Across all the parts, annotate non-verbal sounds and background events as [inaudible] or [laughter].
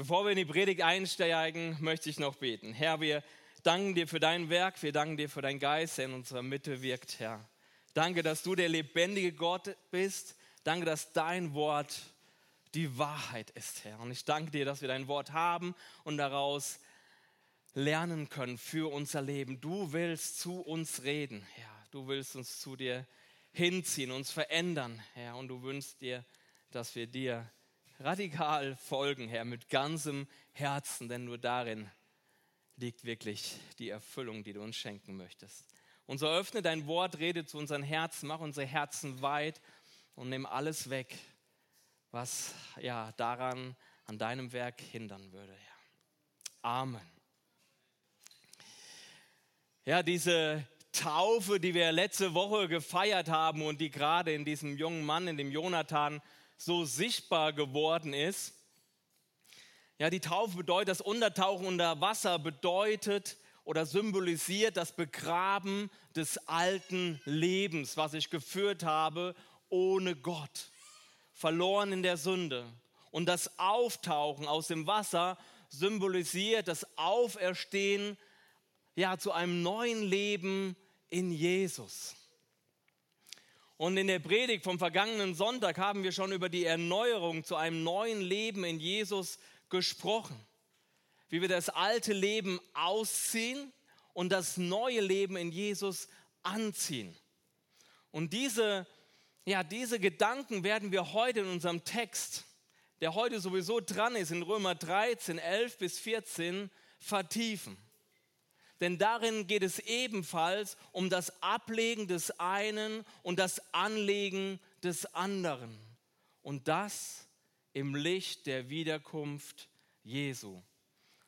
Bevor wir in die Predigt einsteigen, möchte ich noch beten. Herr, wir danken dir für dein Werk, wir danken dir für deinen Geist, der in unserer Mitte wirkt, Herr. Danke, dass du der lebendige Gott bist. Danke, dass dein Wort die Wahrheit ist, Herr. Und ich danke dir, dass wir dein Wort haben und daraus lernen können für unser Leben. Du willst zu uns reden, Herr. Du willst uns zu dir hinziehen, uns verändern, Herr. Und du wünschst dir, dass wir dir radikal folgen, Herr, mit ganzem Herzen, denn nur darin liegt wirklich die Erfüllung, die du uns schenken möchtest. Und so öffne dein Wort, rede zu unseren Herzen, mach unsere Herzen weit und nimm alles weg, was ja daran an deinem Werk hindern würde. Herr. Amen. Ja, diese Taufe, die wir letzte Woche gefeiert haben und die gerade in diesem jungen Mann, in dem Jonathan, so sichtbar geworden ist. Ja, die Taufe bedeutet, das Untertauchen unter Wasser bedeutet oder symbolisiert das Begraben des alten Lebens, was ich geführt habe ohne Gott, verloren in der Sünde. Und das Auftauchen aus dem Wasser symbolisiert das Auferstehen ja zu einem neuen Leben in Jesus. Und in der Predigt vom vergangenen Sonntag haben wir schon über die Erneuerung zu einem neuen Leben in Jesus gesprochen. Wie wir das alte Leben ausziehen und das neue Leben in Jesus anziehen. Und diese, ja, diese Gedanken werden wir heute in unserem Text, der heute sowieso dran ist, in Römer 13, 11 bis 14, vertiefen denn darin geht es ebenfalls um das Ablegen des einen und das Anlegen des anderen. Und das im Licht der Wiederkunft Jesu.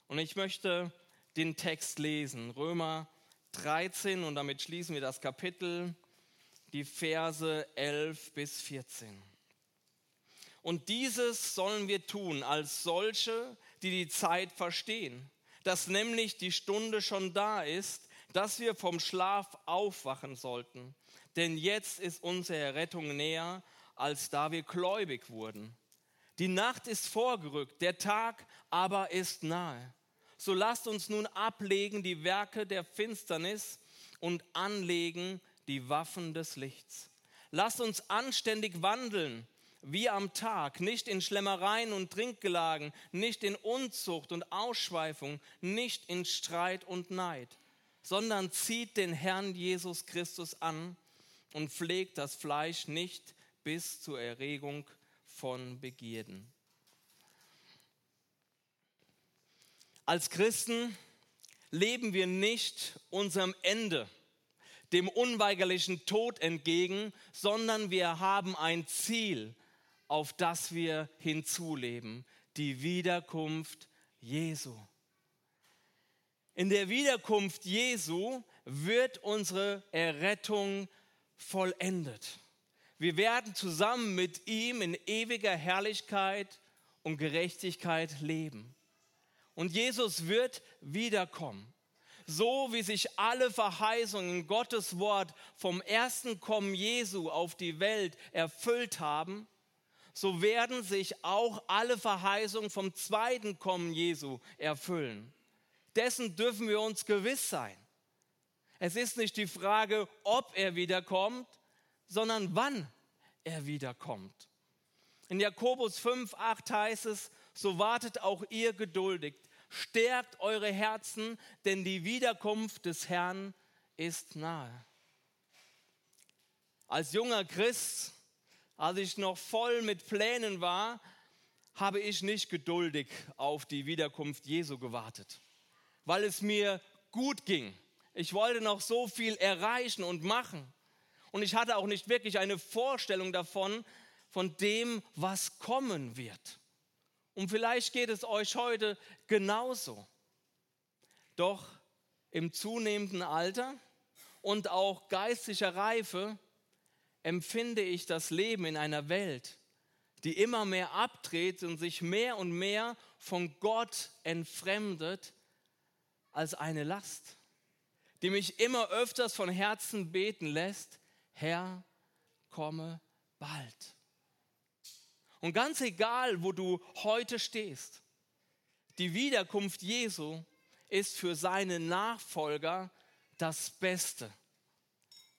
Und ich möchte den Text lesen, Römer 13, und damit schließen wir das Kapitel, die Verse 11 bis 14. Und dieses sollen wir tun als solche, die die Zeit verstehen dass nämlich die Stunde schon da ist, dass wir vom Schlaf aufwachen sollten. Denn jetzt ist unsere Rettung näher, als da wir gläubig wurden. Die Nacht ist vorgerückt, der Tag aber ist nahe. So lasst uns nun ablegen die Werke der Finsternis und anlegen die Waffen des Lichts. Lasst uns anständig wandeln wie am Tag, nicht in Schlemmereien und Trinkgelagen, nicht in Unzucht und Ausschweifung, nicht in Streit und Neid, sondern zieht den Herrn Jesus Christus an und pflegt das Fleisch nicht bis zur Erregung von Begierden. Als Christen leben wir nicht unserem Ende, dem unweigerlichen Tod entgegen, sondern wir haben ein Ziel, auf das wir hinzuleben, die Wiederkunft Jesu. In der Wiederkunft Jesu wird unsere Errettung vollendet. Wir werden zusammen mit ihm in ewiger Herrlichkeit und Gerechtigkeit leben. Und Jesus wird wiederkommen. So wie sich alle Verheißungen Gottes Wort vom ersten Kommen Jesu auf die Welt erfüllt haben, so werden sich auch alle Verheißungen vom zweiten Kommen Jesu erfüllen. Dessen dürfen wir uns gewiss sein. Es ist nicht die Frage, ob er wiederkommt, sondern wann er wiederkommt. In Jakobus 5, 8 heißt es, so wartet auch ihr geduldig, stärkt eure Herzen, denn die Wiederkunft des Herrn ist nahe. Als junger Christ als ich noch voll mit Plänen war, habe ich nicht geduldig auf die Wiederkunft Jesu gewartet, weil es mir gut ging. Ich wollte noch so viel erreichen und machen. Und ich hatte auch nicht wirklich eine Vorstellung davon, von dem, was kommen wird. Und vielleicht geht es euch heute genauso. Doch im zunehmenden Alter und auch geistlicher Reife empfinde ich das Leben in einer Welt, die immer mehr abdreht und sich mehr und mehr von Gott entfremdet, als eine Last, die mich immer öfters von Herzen beten lässt, Herr, komme bald. Und ganz egal, wo du heute stehst, Die Wiederkunft Jesu ist für seine Nachfolger das Beste,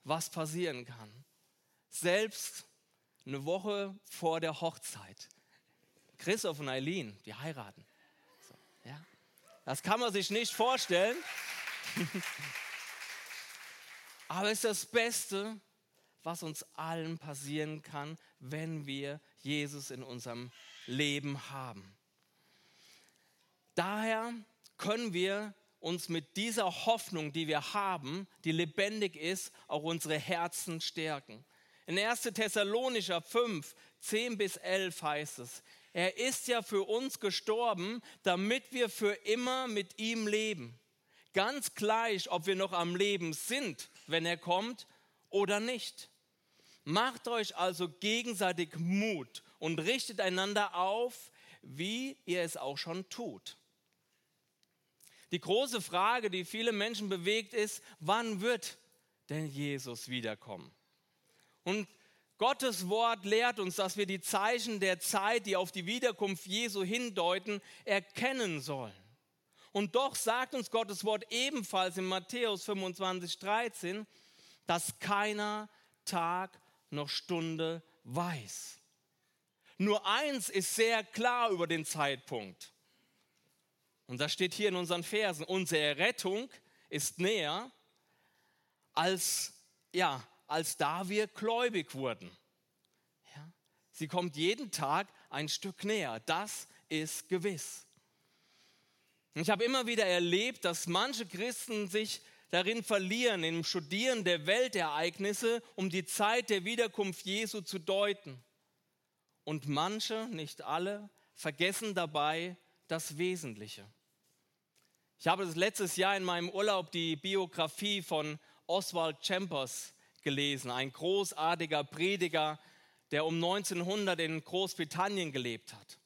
was passieren kann. Selbst eine Woche vor der Hochzeit. Christoph und Eileen, die heiraten. So, ja. Das kann man sich nicht vorstellen. [laughs] Aber es ist das Beste, was uns allen passieren kann, wenn wir Jesus in unserem Leben haben. Daher können wir uns mit dieser Hoffnung, die wir haben, die lebendig ist, auch unsere Herzen stärken. In 1. Thessalonicher 5, 10 bis 11 heißt es, er ist ja für uns gestorben, damit wir für immer mit ihm leben. Ganz gleich, ob wir noch am Leben sind, wenn er kommt oder nicht. Macht euch also gegenseitig Mut und richtet einander auf, wie ihr es auch schon tut. Die große Frage, die viele Menschen bewegt, ist, wann wird denn Jesus wiederkommen? Und Gottes Wort lehrt uns, dass wir die Zeichen der Zeit, die auf die Wiederkunft Jesu hindeuten, erkennen sollen. Und doch sagt uns Gottes Wort ebenfalls in Matthäus 25, 13, dass keiner Tag noch Stunde weiß. Nur eins ist sehr klar über den Zeitpunkt. Und das steht hier in unseren Versen. Unsere Rettung ist näher, als, ja, als da wir gläubig wurden. Ja? Sie kommt jeden Tag ein Stück näher. Das ist gewiss. Ich habe immer wieder erlebt, dass manche Christen sich darin verlieren, im Studieren der Weltereignisse, um die Zeit der Wiederkunft Jesu zu deuten. Und manche, nicht alle, vergessen dabei das Wesentliche. Ich habe letztes Jahr in meinem Urlaub die Biografie von Oswald Chambers gelesen, ein großartiger Prediger, der um 1900 in Großbritannien gelebt hat.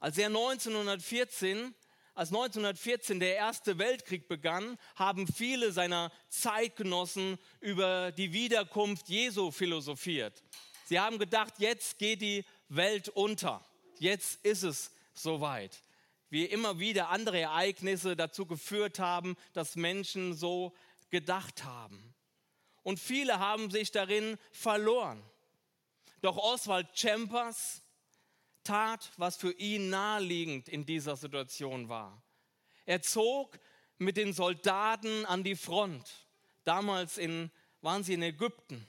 Als er 1914 als 1914 der Erste Weltkrieg begann, haben viele seiner Zeitgenossen über die Wiederkunft Jesu philosophiert. Sie haben gedacht, jetzt geht die Welt unter. Jetzt ist es soweit. Wie immer wieder andere Ereignisse dazu geführt haben, dass Menschen so gedacht haben. Und viele haben sich darin verloren. Doch Oswald Chambers, tat, was für ihn naheliegend in dieser Situation war. Er zog mit den Soldaten an die Front. Damals in, waren sie in Ägypten,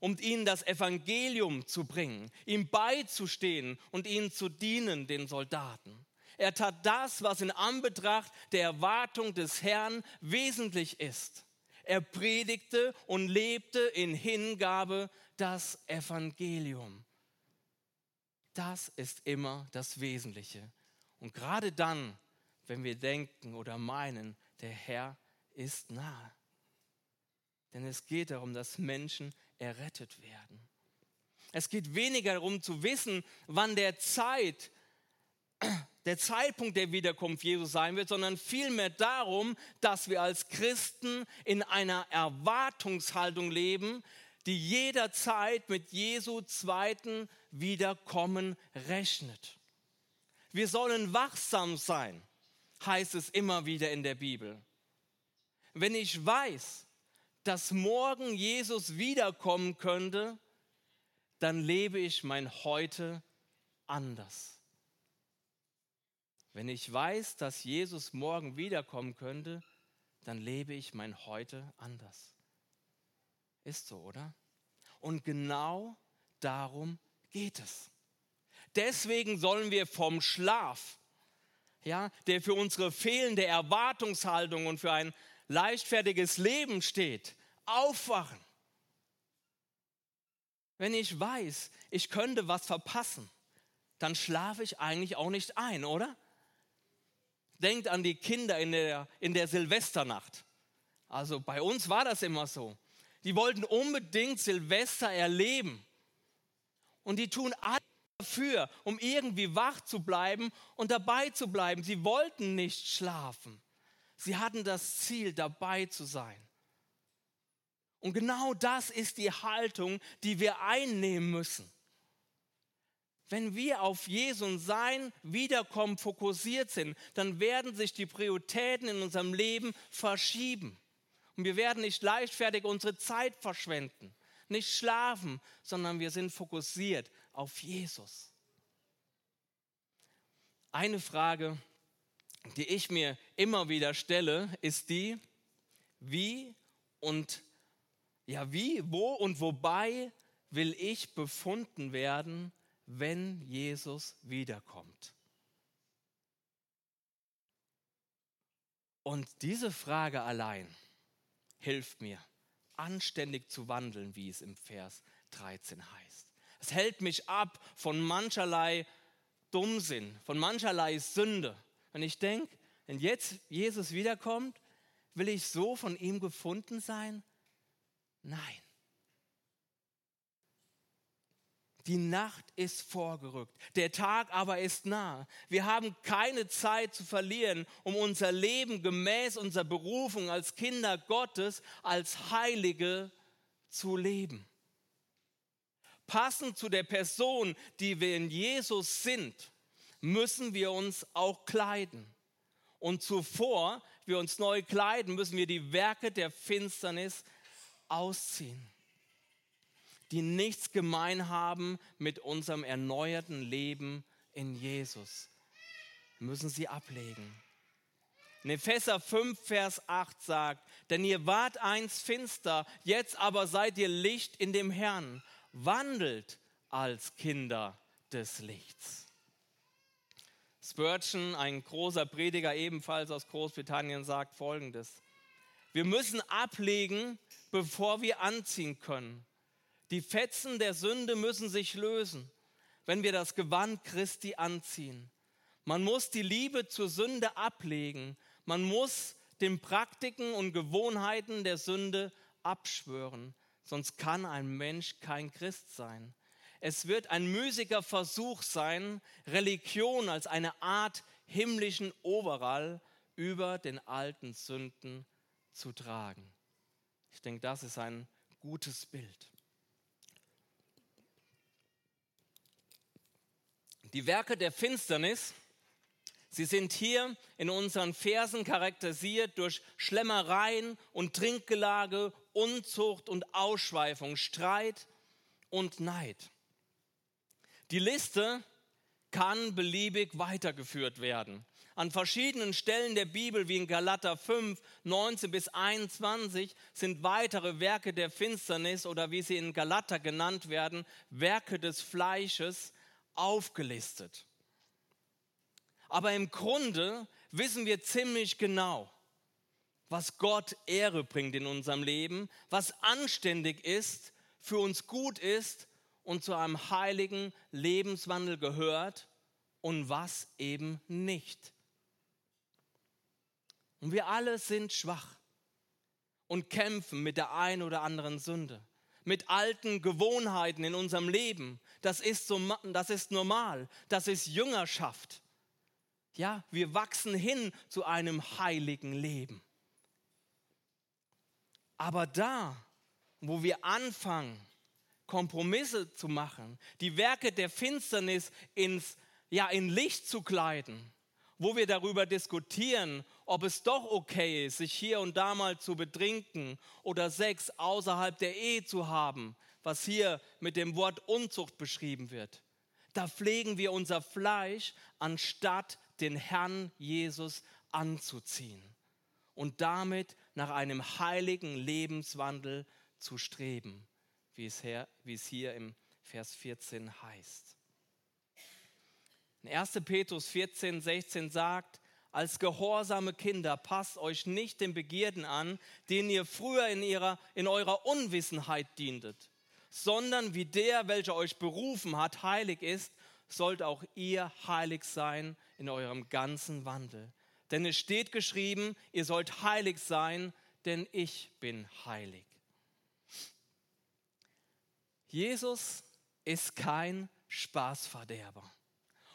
um ihnen das Evangelium zu bringen, ihm beizustehen und ihnen zu dienen, den Soldaten. Er tat das, was in Anbetracht der Erwartung des Herrn wesentlich ist. Er predigte und lebte in Hingabe das Evangelium. Das ist immer das Wesentliche. Und gerade dann, wenn wir denken oder meinen, der Herr ist nahe. Denn es geht darum, dass Menschen errettet werden. Es geht weniger darum zu wissen, wann der Zeit, der Zeitpunkt der Wiederkunft Jesus sein wird, sondern vielmehr darum, dass wir als Christen in einer Erwartungshaltung leben, die jederzeit mit Jesu zweiten Wiederkommen rechnet. Wir sollen wachsam sein, heißt es immer wieder in der Bibel. Wenn ich weiß, dass morgen Jesus wiederkommen könnte, dann lebe ich mein Heute anders. Wenn ich weiß, dass Jesus morgen wiederkommen könnte, dann lebe ich mein Heute anders. Ist so, oder? Und genau darum geht es. Deswegen sollen wir vom Schlaf, ja, der für unsere fehlende Erwartungshaltung und für ein leichtfertiges Leben steht, aufwachen. Wenn ich weiß, ich könnte was verpassen, dann schlafe ich eigentlich auch nicht ein, oder? Denkt an die Kinder in der, in der Silvesternacht. Also bei uns war das immer so. Die wollten unbedingt Silvester erleben. Und die tun alles dafür, um irgendwie wach zu bleiben und dabei zu bleiben. Sie wollten nicht schlafen. Sie hatten das Ziel, dabei zu sein. Und genau das ist die Haltung, die wir einnehmen müssen. Wenn wir auf Jesus und sein Wiederkommen fokussiert sind, dann werden sich die Prioritäten in unserem Leben verschieben. Und wir werden nicht leichtfertig unsere Zeit verschwenden, nicht schlafen, sondern wir sind fokussiert auf Jesus. Eine Frage, die ich mir immer wieder stelle, ist die, wie und ja, wie, wo und wobei will ich befunden werden, wenn Jesus wiederkommt? Und diese Frage allein hilft mir, anständig zu wandeln, wie es im Vers 13 heißt. Es hält mich ab von mancherlei Dummsinn, von mancherlei Sünde. Wenn ich denke, wenn jetzt Jesus wiederkommt, will ich so von ihm gefunden sein? Nein. Die Nacht ist vorgerückt, der Tag aber ist nah. Wir haben keine Zeit zu verlieren, um unser Leben gemäß unserer Berufung als Kinder Gottes, als Heilige zu leben. Passend zu der Person, die wir in Jesus sind, müssen wir uns auch kleiden. Und zuvor wir uns neu kleiden, müssen wir die Werke der Finsternis ausziehen die nichts gemein haben mit unserem erneuerten Leben in Jesus. müssen sie ablegen. In Epheser 5, Vers 8 sagt, denn ihr wart einst finster, jetzt aber seid ihr Licht in dem Herrn. Wandelt als Kinder des Lichts. Spurgeon, ein großer Prediger ebenfalls aus Großbritannien, sagt Folgendes. Wir müssen ablegen, bevor wir anziehen können. Die Fetzen der Sünde müssen sich lösen, wenn wir das Gewand Christi anziehen. Man muss die Liebe zur Sünde ablegen. Man muss den Praktiken und Gewohnheiten der Sünde abschwören. Sonst kann ein Mensch kein Christ sein. Es wird ein müßiger Versuch sein, Religion als eine Art himmlischen Overall über den alten Sünden zu tragen. Ich denke, das ist ein gutes Bild. Die Werke der Finsternis, sie sind hier in unseren Versen charakterisiert durch Schlemmereien und Trinkgelage, Unzucht und Ausschweifung, Streit und Neid. Die Liste kann beliebig weitergeführt werden. An verschiedenen Stellen der Bibel, wie in Galater 5, 19 bis 21, sind weitere Werke der Finsternis oder wie sie in Galater genannt werden, Werke des Fleisches aufgelistet. Aber im Grunde wissen wir ziemlich genau, was Gott Ehre bringt in unserem Leben, was anständig ist, für uns gut ist und zu einem heiligen Lebenswandel gehört und was eben nicht. Und wir alle sind schwach und kämpfen mit der einen oder anderen Sünde mit alten Gewohnheiten in unserem Leben. Das ist, so, das ist normal. Das ist Jüngerschaft. Ja, wir wachsen hin zu einem heiligen Leben. Aber da, wo wir anfangen, Kompromisse zu machen, die Werke der Finsternis ins, ja, in Licht zu kleiden, wo wir darüber diskutieren, ob es doch okay ist, sich hier und da mal zu betrinken oder Sex außerhalb der Ehe zu haben, was hier mit dem Wort Unzucht beschrieben wird. Da pflegen wir unser Fleisch, anstatt den Herrn Jesus anzuziehen und damit nach einem heiligen Lebenswandel zu streben, wie es, hier, im Vers 14 heißt. In 1. Petrus 14, 16 sagt, als gehorsame Kinder passt euch nicht den Begierden an, denen ihr früher in, ihrer, in eurer Unwissenheit dientet, sondern wie der, welcher euch berufen hat, heilig ist, sollt auch ihr heilig sein in eurem ganzen Wandel. Denn es steht geschrieben, ihr sollt heilig sein, denn ich bin heilig. Jesus ist kein Spaßverderber.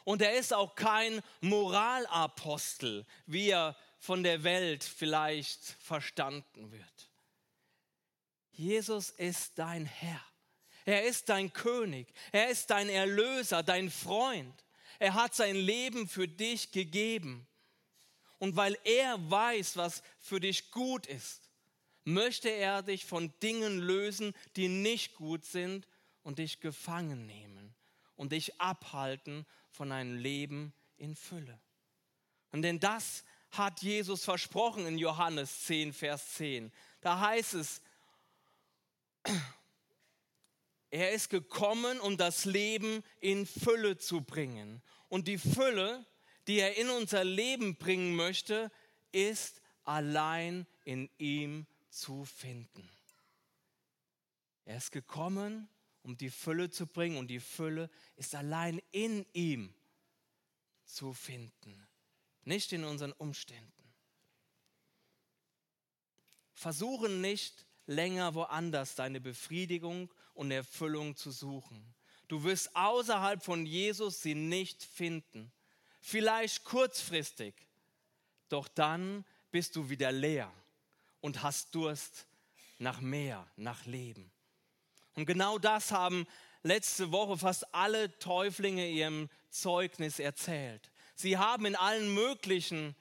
Und er ist auch kein Moralapostel, wie er von der Welt vielleicht verstanden wird. Jesus ist dein Herr. Er ist dein König. Er ist dein Erlöser, dein Freund. Er hat sein Leben für dich gegeben. Und weil er weiß, was für dich gut ist, möchte er dich von Dingen lösen, die nicht gut sind und dich gefangen nehmen und dich abhalten von einem Leben in Fülle. Und denn das hat Jesus versprochen in Johannes 10, Vers 10. Da heißt es, [clears throat] er ist gekommen, um das Leben in Fülle zu bringen. Und die Fülle, die er in unser Leben bringen möchte, ist allein in ihm zu finden. Er ist gekommen, um die Fülle zu bringen und die Fülle ist allein in ihm zu finden, nicht in unseren Umständen. Versuchen nicht länger woanders deine Befriedigung und Erfüllung zu suchen. Du wirst außerhalb von Jesus sie nicht finden. Vielleicht kurzfristig, doch dann bist du wieder leer und hast Durst nach mehr, nach Leben. Und genau das haben letzte Woche fast alle Täuflinge ihrem Zeugnis erzählt. Sie haben in allen möglichen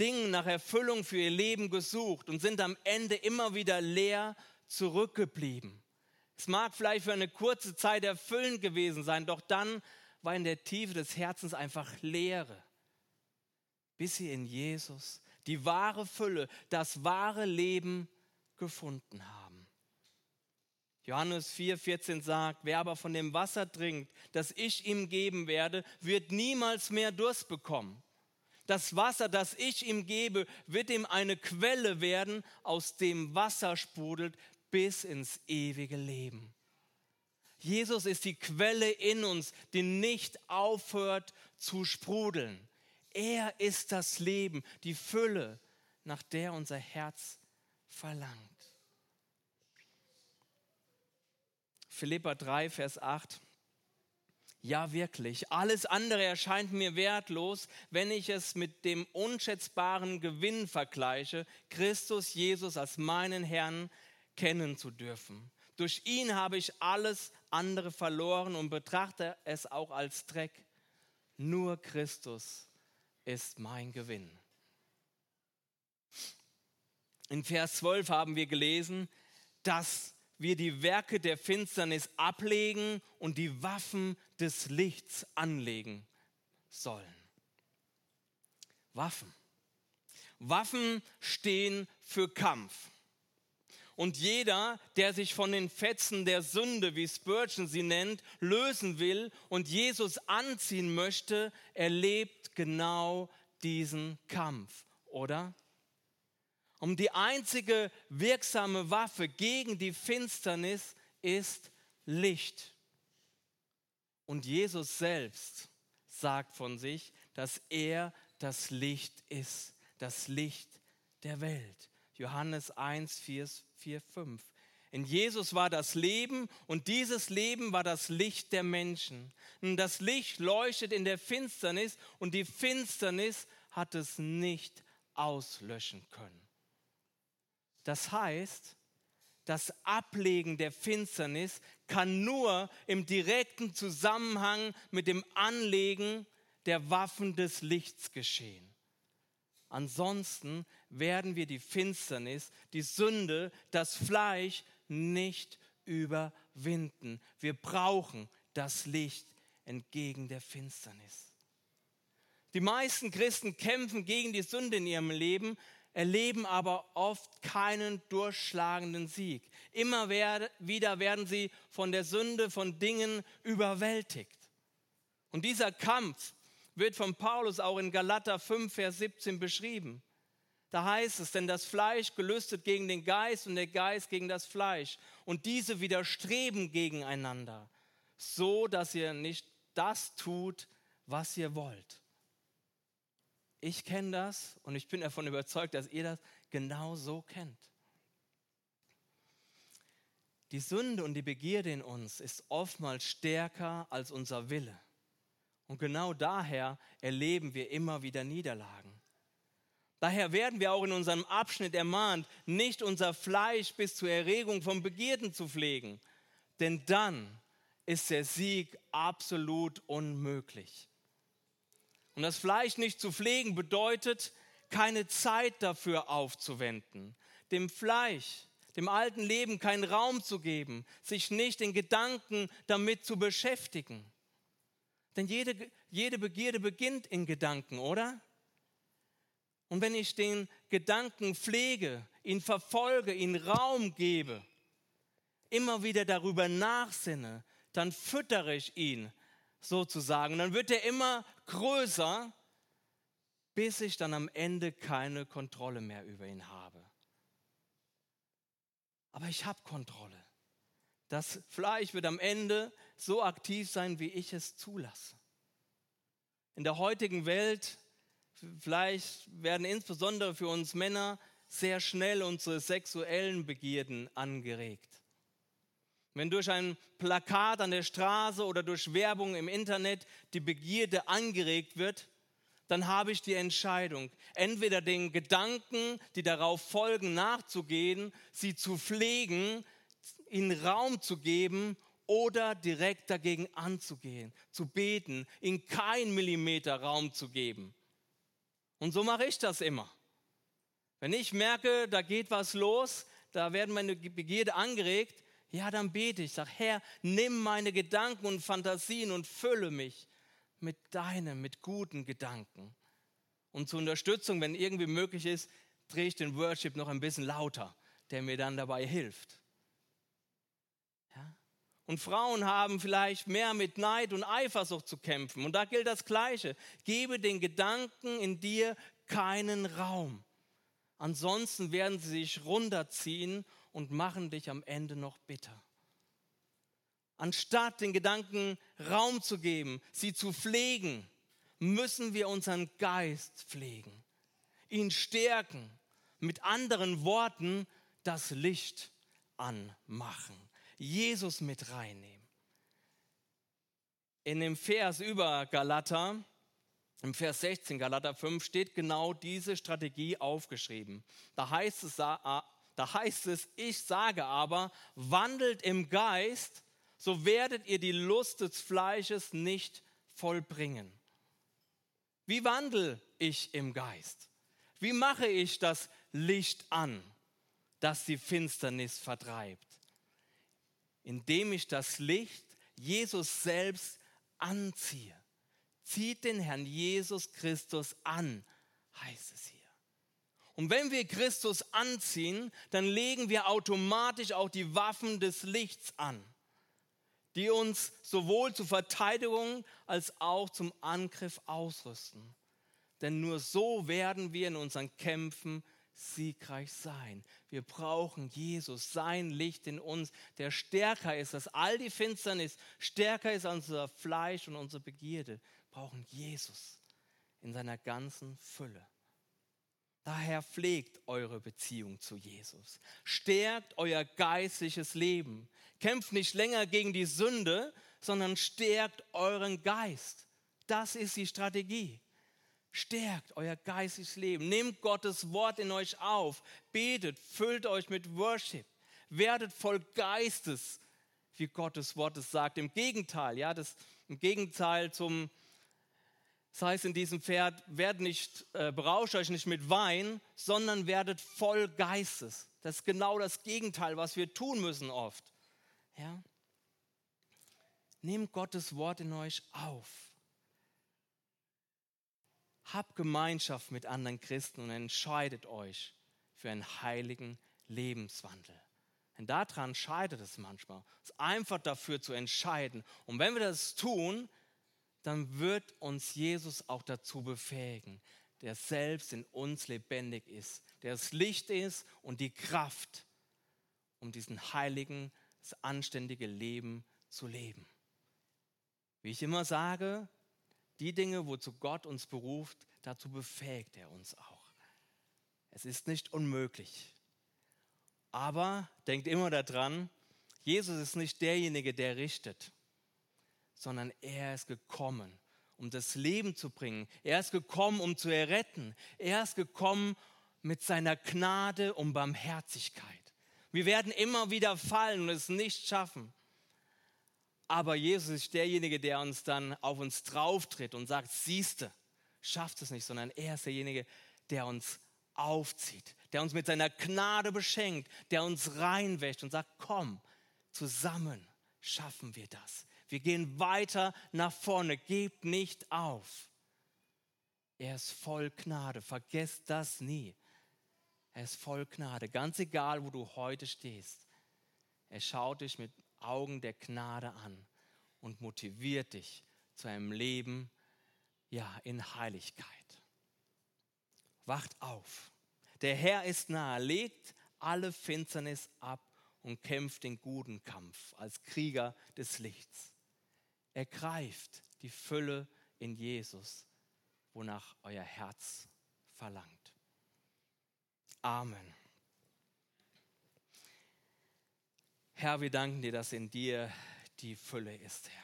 Dingen nach Erfüllung für ihr Leben gesucht und sind am Ende immer wieder leer zurückgeblieben. Es mag vielleicht für eine kurze Zeit erfüllend gewesen sein, doch dann war in der Tiefe des Herzens einfach Leere, bis sie in Jesus die wahre Fülle, das wahre Leben gefunden haben. Johannes 4,14 sagt, wer aber von dem Wasser trinkt, das ich ihm geben werde, wird niemals mehr Durst bekommen. Das Wasser, das ich ihm gebe, wird ihm eine Quelle werden, aus dem Wasser sprudelt bis ins ewige Leben. Jesus ist die Quelle in uns, die nicht aufhört zu sprudeln. Er ist das Leben, die Fülle, nach der unser Herz verlangt. Philippa 3, Vers 8. Ja, wirklich. Alles andere erscheint mir wertlos, wenn ich es mit dem unschätzbaren Gewinn vergleiche, Christus Jesus als meinen Herrn kennen zu dürfen. Durch ihn habe ich alles andere verloren und betrachte es auch als Dreck. Nur Christus ist mein Gewinn. In Vers 12 haben wir gelesen, dass wir die Werke der Finsternis ablegen und die Waffen des Lichts anlegen sollen. Waffen. Waffen stehen für Kampf. Und jeder, der sich von den Fetzen der Sünde, wie Spurgeon sie nennt, lösen will und Jesus anziehen möchte, erlebt genau diesen Kampf, oder? Um die einzige wirksame Waffe gegen die Finsternis ist Licht. Und Jesus selbst sagt von sich, dass er das Licht ist, das Licht der Welt. Johannes 1, 4, 4, 5. In Jesus war das Leben und dieses Leben war das Licht der Menschen. Und das Licht leuchtet in der Finsternis und die Finsternis hat es nicht auslöschen können. Das heißt, das Ablegen der Finsternis kann nur im direkten Zusammenhang mit dem Anlegen der Waffen des Lichts geschehen. Ansonsten werden wir die Finsternis, die Sünde, das Fleisch nicht überwinden. Wir brauchen das Licht entgegen der Finsternis. Die meisten Christen kämpfen gegen die Sünde in ihrem Leben, erleben aber oft keinen durchschlagenden Sieg. Immer wieder werden sie von der Sünde, von Dingen überwältigt. Und dieser Kampf wird von Paulus auch in Galater 5, Vers 17 beschrieben. Da heißt es, denn das Fleisch gelüstet gegen den Geist und der Geist gegen das Fleisch. Und diese widerstreben gegeneinander, so dass ihr nicht das tut, was ihr wollt. Ich kenne das und ich bin davon überzeugt, dass ihr das genau so kennt. Die Sünde und die Begierde in uns ist oftmals stärker als unser Wille. Und genau daher erleben wir immer wieder Niederlagen. Daher werden wir auch in unserem Abschnitt ermahnt, nicht unser Fleisch bis zur Erregung von Begierden zu pflegen. denn dann ist der Sieg absolut unmöglich. Und das Fleisch nicht zu pflegen bedeutet, keine Zeit dafür aufzuwenden, dem Fleisch, dem alten Leben keinen Raum zu geben, sich nicht in Gedanken damit zu beschäftigen. Denn jede, jede Begierde beginnt in Gedanken, oder? Und wenn ich den Gedanken pflege, ihn verfolge, ihn Raum gebe, immer wieder darüber nachsinne, dann füttere ich ihn sozusagen. Dann wird er immer größer, bis ich dann am Ende keine Kontrolle mehr über ihn habe. Aber ich habe Kontrolle. Das Fleisch wird am Ende so aktiv sein, wie ich es zulasse. In der heutigen Welt, vielleicht werden insbesondere für uns Männer sehr schnell unsere sexuellen Begierden angeregt. Wenn durch ein Plakat an der Straße oder durch Werbung im Internet die Begierde angeregt wird, dann habe ich die Entscheidung, entweder den Gedanken, die darauf folgen, nachzugehen, sie zu pflegen, ihnen Raum zu geben oder direkt dagegen anzugehen, zu beten, ihnen kein Millimeter Raum zu geben. Und so mache ich das immer. Wenn ich merke, da geht was los, da werden meine Begierde angeregt, ja, dann bete ich, sag, Herr, nimm meine Gedanken und Fantasien und fülle mich mit deinen, mit guten Gedanken. Und zur Unterstützung, wenn irgendwie möglich ist, drehe ich den Worship noch ein bisschen lauter, der mir dann dabei hilft. Ja? Und Frauen haben vielleicht mehr mit Neid und Eifersucht zu kämpfen. Und da gilt das Gleiche. Gebe den Gedanken in dir keinen Raum. Ansonsten werden sie sich runterziehen und machen dich am Ende noch bitter. Anstatt den Gedanken Raum zu geben, sie zu pflegen, müssen wir unseren Geist pflegen, ihn stärken, mit anderen Worten das Licht anmachen, Jesus mit reinnehmen. In dem Vers über Galater, im Vers 16 Galater 5 steht genau diese Strategie aufgeschrieben. Da heißt es, da heißt es, ich sage aber, wandelt im Geist, so werdet ihr die Lust des Fleisches nicht vollbringen. Wie wandle ich im Geist? Wie mache ich das Licht an, das die Finsternis vertreibt? Indem ich das Licht Jesus selbst anziehe. Zieht den Herrn Jesus Christus an, heißt es hier. Und wenn wir Christus anziehen, dann legen wir automatisch auch die Waffen des Lichts an, die uns sowohl zur Verteidigung als auch zum Angriff ausrüsten. Denn nur so werden wir in unseren Kämpfen siegreich sein. Wir brauchen Jesus, sein Licht in uns, der stärker ist als all die Finsternis, stärker ist als unser Fleisch und unsere Begierde. Wir brauchen Jesus in seiner ganzen Fülle. Daher pflegt eure Beziehung zu Jesus. Stärkt euer geistliches Leben. Kämpft nicht länger gegen die Sünde, sondern stärkt euren Geist. Das ist die Strategie. Stärkt euer geistliches Leben. Nehmt Gottes Wort in euch auf. Betet, füllt euch mit Worship. Werdet voll Geistes, wie Gottes Wort es sagt. Im Gegenteil, ja, das, im Gegenteil zum, das heißt in diesem Pferd, werdet nicht, äh, berauscht euch nicht mit Wein, sondern werdet voll Geistes. Das ist genau das Gegenteil, was wir tun müssen oft. Ja? Nehmt Gottes Wort in euch auf. Habt Gemeinschaft mit anderen Christen und entscheidet euch für einen heiligen Lebenswandel. Denn daran scheitert es manchmal. Es ist einfach dafür zu entscheiden. Und wenn wir das tun, dann wird uns Jesus auch dazu befähigen, der selbst in uns lebendig ist, der das Licht ist und die Kraft, um diesen heiligen, das anständige Leben zu leben. Wie ich immer sage, die Dinge, wozu Gott uns beruft, dazu befähigt er uns auch. Es ist nicht unmöglich. Aber denkt immer daran, Jesus ist nicht derjenige, der richtet sondern er ist gekommen, um das Leben zu bringen. Er ist gekommen, um zu erretten. Er ist gekommen mit seiner Gnade und Barmherzigkeit. Wir werden immer wieder fallen und es nicht schaffen. Aber Jesus ist derjenige, der uns dann auf uns drauftritt und sagt, siehste, schafft es nicht, sondern er ist derjenige, der uns aufzieht, der uns mit seiner Gnade beschenkt, der uns reinwäscht und sagt, komm, zusammen schaffen wir das. Wir gehen weiter nach vorne, gebt nicht auf. Er ist voll Gnade, vergesst das nie. Er ist voll Gnade, ganz egal, wo du heute stehst. Er schaut dich mit Augen der Gnade an und motiviert dich zu einem Leben ja, in Heiligkeit. Wacht auf. Der Herr ist nahe, legt alle Finsternis ab und kämpft den guten Kampf als Krieger des Lichts. Ergreift die Fülle in Jesus, wonach euer Herz verlangt. Amen. Herr, wir danken dir, dass in dir die Fülle ist, Herr.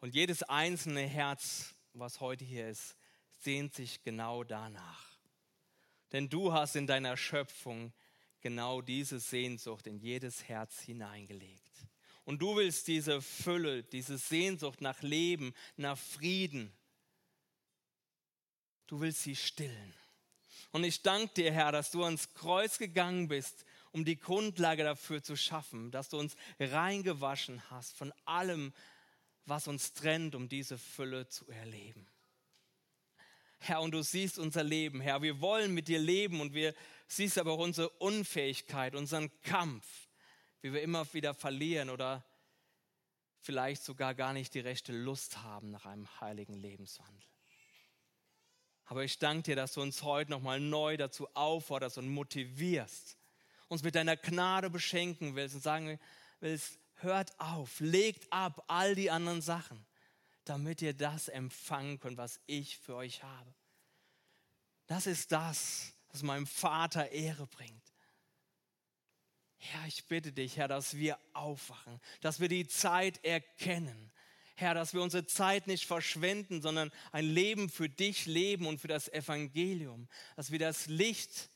Und jedes einzelne Herz, was heute hier ist, sehnt sich genau danach. Denn du hast in deiner Schöpfung genau diese Sehnsucht in jedes Herz hineingelegt. Und du willst diese Fülle, diese Sehnsucht nach Leben, nach Frieden, du willst sie stillen. Und ich danke dir, Herr, dass du ans Kreuz gegangen bist, um die Grundlage dafür zu schaffen, dass du uns reingewaschen hast von allem, was uns trennt, um diese Fülle zu erleben. Herr, und du siehst unser Leben, Herr. Wir wollen mit dir leben und wir siehst aber auch unsere Unfähigkeit, unseren Kampf, wie wir immer wieder verlieren oder vielleicht sogar gar nicht die rechte Lust haben nach einem heiligen Lebenswandel. Aber ich danke dir, dass du uns heute nochmal neu dazu aufforderst und motivierst, uns mit deiner Gnade beschenken willst und sagen willst, hört auf, legt ab all die anderen Sachen damit ihr das empfangen könnt, was ich für euch habe. Das ist das, was meinem Vater Ehre bringt. Herr, ich bitte dich, Herr, dass wir aufwachen, dass wir die Zeit erkennen. Herr, dass wir unsere Zeit nicht verschwenden, sondern ein Leben für dich leben und für das Evangelium. Dass wir das Licht,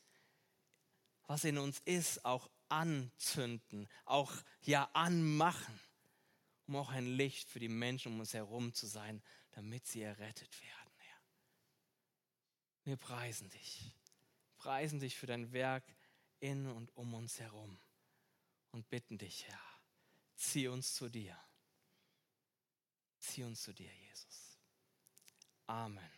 was in uns ist, auch anzünden, auch ja anmachen um auch ein Licht für die Menschen um uns herum zu sein, damit sie errettet werden, Herr. Wir preisen dich, preisen dich für dein Werk in und um uns herum und bitten dich, Herr, zieh uns zu dir. Zieh uns zu dir, Jesus. Amen.